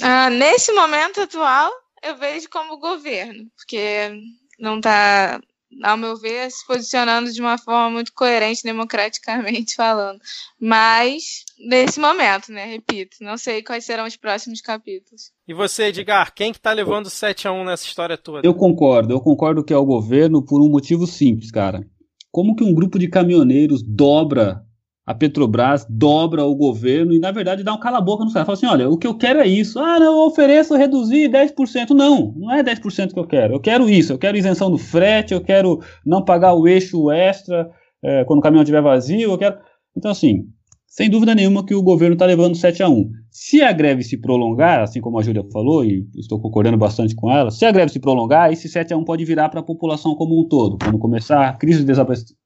Ah, nesse momento atual, eu vejo como governo, porque não está ao meu ver, se posicionando de uma forma muito coerente democraticamente falando. Mas, nesse momento, né, repito, não sei quais serão os próximos capítulos. E você, Edgar, quem que tá levando 7 a 1 nessa história toda? Eu concordo, eu concordo que é o governo por um motivo simples, cara. Como que um grupo de caminhoneiros dobra a Petrobras dobra o governo e, na verdade, dá um cala-boca no cara. Fala assim: olha, o que eu quero é isso. Ah, não, eu ofereço reduzir 10%. Não, não é 10% que eu quero. Eu quero isso. Eu quero isenção do frete, eu quero não pagar o eixo extra é, quando o caminhão estiver vazio. Eu quero. Então, assim, sem dúvida nenhuma que o governo está levando 7 a 1. Se a greve se prolongar, assim como a Júlia falou, e estou concordando bastante com ela, se a greve se prolongar, esse 7 a 1 pode virar para a população como um todo. Quando começar a crise de,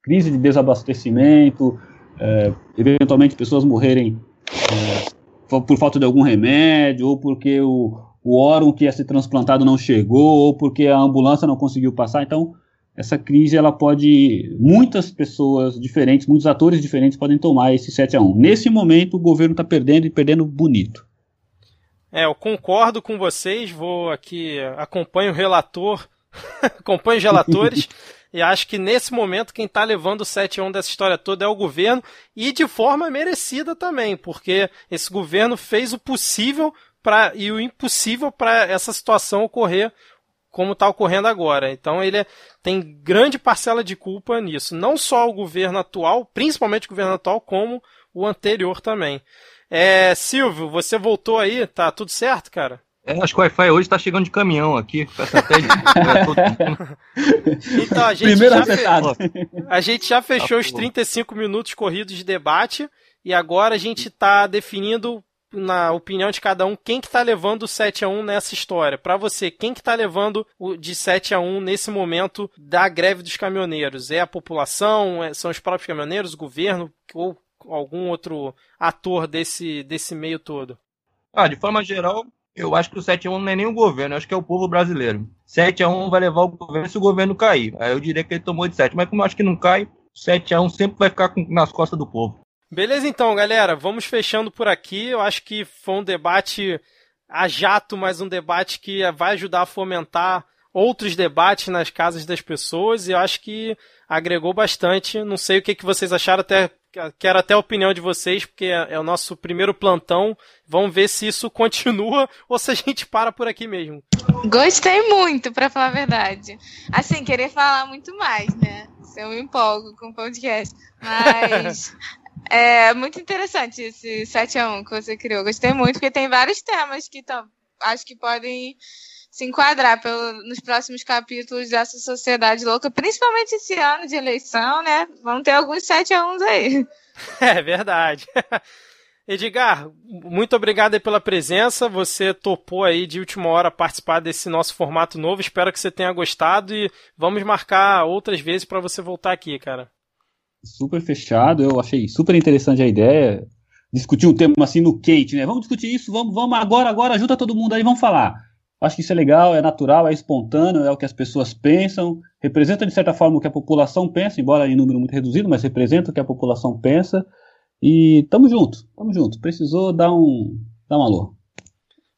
crise de desabastecimento é, eventualmente pessoas morrerem é, por falta de algum remédio, ou porque o, o órgão que ia ser transplantado não chegou, ou porque a ambulância não conseguiu passar. Então, essa crise ela pode. Muitas pessoas diferentes, muitos atores diferentes podem tomar esse 7 a 1 Nesse momento, o governo está perdendo e perdendo bonito. É, eu concordo com vocês, vou aqui, acompanho o relator, acompanho os relatores. E acho que nesse momento quem está levando o 7 1 dessa história toda é o governo e de forma merecida também, porque esse governo fez o possível para e o impossível para essa situação ocorrer como está ocorrendo agora. Então ele tem grande parcela de culpa nisso. Não só o governo atual, principalmente o governo atual, como o anterior também. É, Silvio, você voltou aí, tá tudo certo, cara? É, acho que o Wi-Fi hoje está chegando de caminhão aqui. Até de... então, a gente, Primeiro já fe... a gente já fechou ah, os 35 minutos corridos de debate e agora a gente está definindo, na opinião de cada um, quem que está levando o 7 a 1 nessa história. Para você, quem que está levando o de 7 a 1 nesse momento da greve dos caminhoneiros? É a população? É, são os próprios caminhoneiros, o governo ou algum outro ator desse, desse meio todo? Ah, de forma geral, eu acho que o 7x1 não é nem o governo, eu acho que é o povo brasileiro. 7x1 vai levar o governo se o governo cair. Aí eu diria que ele tomou de 7. Mas como eu acho que não cai, 7x1 sempre vai ficar nas costas do povo. Beleza então, galera. Vamos fechando por aqui. Eu acho que foi um debate a jato, mas um debate que vai ajudar a fomentar outros debates nas casas das pessoas e eu acho que agregou bastante. Não sei o que, que vocês acharam, até quero até a opinião de vocês, porque é, é o nosso primeiro plantão. Vamos ver se isso continua ou se a gente para por aqui mesmo. Gostei muito, para falar a verdade. Assim, querer falar muito mais, né? Se eu me empolgo com o podcast. Mas é muito interessante esse 7 a 1 que você criou. Gostei muito, porque tem vários temas que tão, acho que podem se enquadrar pelo, nos próximos capítulos dessa sociedade louca, principalmente esse ano de eleição, né? Vão ter alguns 7 a 1 aí. É verdade. Edgar, muito obrigado aí pela presença. Você topou aí de última hora participar desse nosso formato novo. Espero que você tenha gostado e vamos marcar outras vezes para você voltar aqui, cara. Super fechado, eu achei super interessante a ideia. Discutir um tema assim no quente, né? Vamos discutir isso, vamos, vamos agora, agora, ajuda todo mundo aí, vamos falar. Acho que isso é legal, é natural, é espontâneo, é o que as pessoas pensam, representa de certa forma o que a população pensa, embora em número muito reduzido, mas representa o que a população pensa. E tamo junto, tamo junto. Precisou dar um, dar um alô.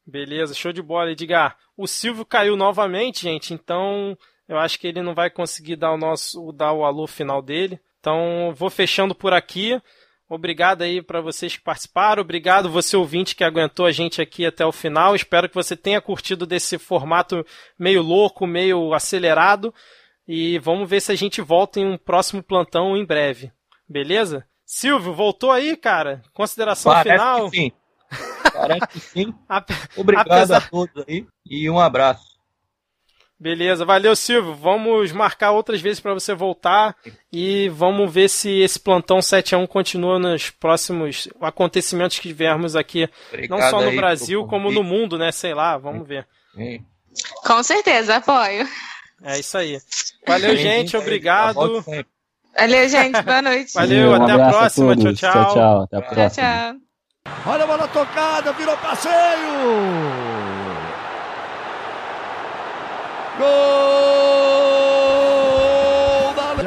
Beleza, show de bola, Edgar. O Silvio caiu novamente, gente, então eu acho que ele não vai conseguir dar o nosso dar o alô final dele. Então, vou fechando por aqui. Obrigado aí para vocês que participaram. Obrigado você ouvinte que aguentou a gente aqui até o final. Espero que você tenha curtido desse formato meio louco, meio acelerado. E vamos ver se a gente volta em um próximo plantão em breve. Beleza? Silvio, voltou aí, cara? Consideração Parece final? Que sim. Parece que sim. Obrigado Apesar... a todos aí e um abraço. Beleza, valeu Silvio. Vamos marcar outras vezes para você voltar e vamos ver se esse plantão 7 a 1 continua nos próximos acontecimentos que tivermos aqui, Obrigado não só no Brasil, como no mundo, né? Sei lá, vamos ver. Com certeza, apoio. É isso aí. Valeu, gente, obrigado. Valeu, gente. Boa noite. Valeu, um até a próxima. A tchau, tchau. Tchau, tchau. Até a próxima. Tchau, tchau. Olha a bola tocada, virou passeio. Gol!